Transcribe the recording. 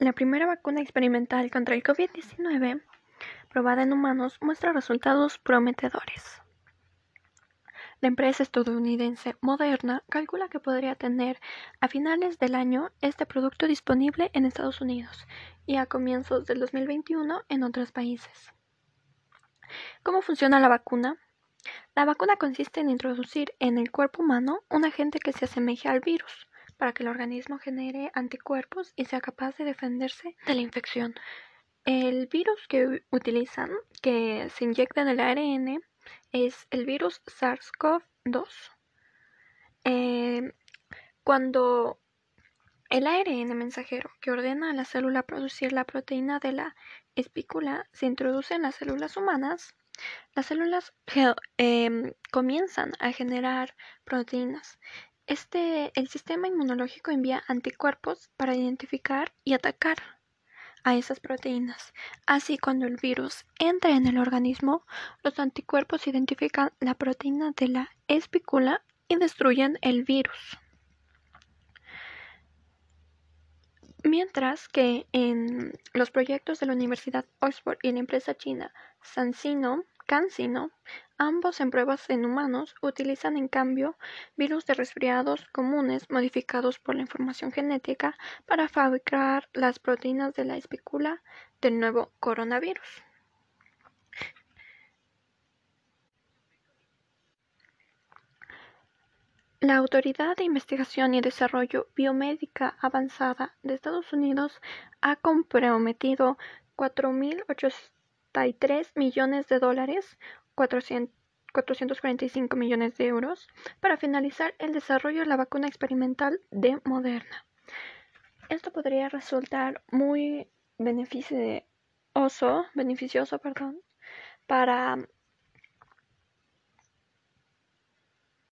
La primera vacuna experimental contra el COVID-19 probada en humanos muestra resultados prometedores. La empresa estadounidense Moderna calcula que podría tener a finales del año este producto disponible en Estados Unidos y a comienzos del 2021 en otros países. ¿Cómo funciona la vacuna? La vacuna consiste en introducir en el cuerpo humano un agente que se asemeje al virus para que el organismo genere anticuerpos y sea capaz de defenderse de la infección. El virus que utilizan, que se inyecta en el ARN, es el virus SARS-CoV-2. Eh, cuando el ARN mensajero que ordena a la célula producir la proteína de la espícula se introduce en las células humanas, las células em, comienzan a generar proteínas. Este, el sistema inmunológico envía anticuerpos para identificar y atacar a esas proteínas. Así, cuando el virus entra en el organismo, los anticuerpos identifican la proteína de la espícula y destruyen el virus. Mientras que en los proyectos de la Universidad Oxford y la empresa china Sansino, CanSino, Ambos en pruebas en humanos utilizan en cambio virus de resfriados comunes modificados por la información genética para fabricar las proteínas de la espícula del nuevo coronavirus. La Autoridad de Investigación y Desarrollo Biomédica Avanzada de Estados Unidos ha comprometido 4.083 millones de dólares 445 millones de euros para finalizar el desarrollo de la vacuna experimental de Moderna. Esto podría resultar muy beneficioso, beneficioso perdón, para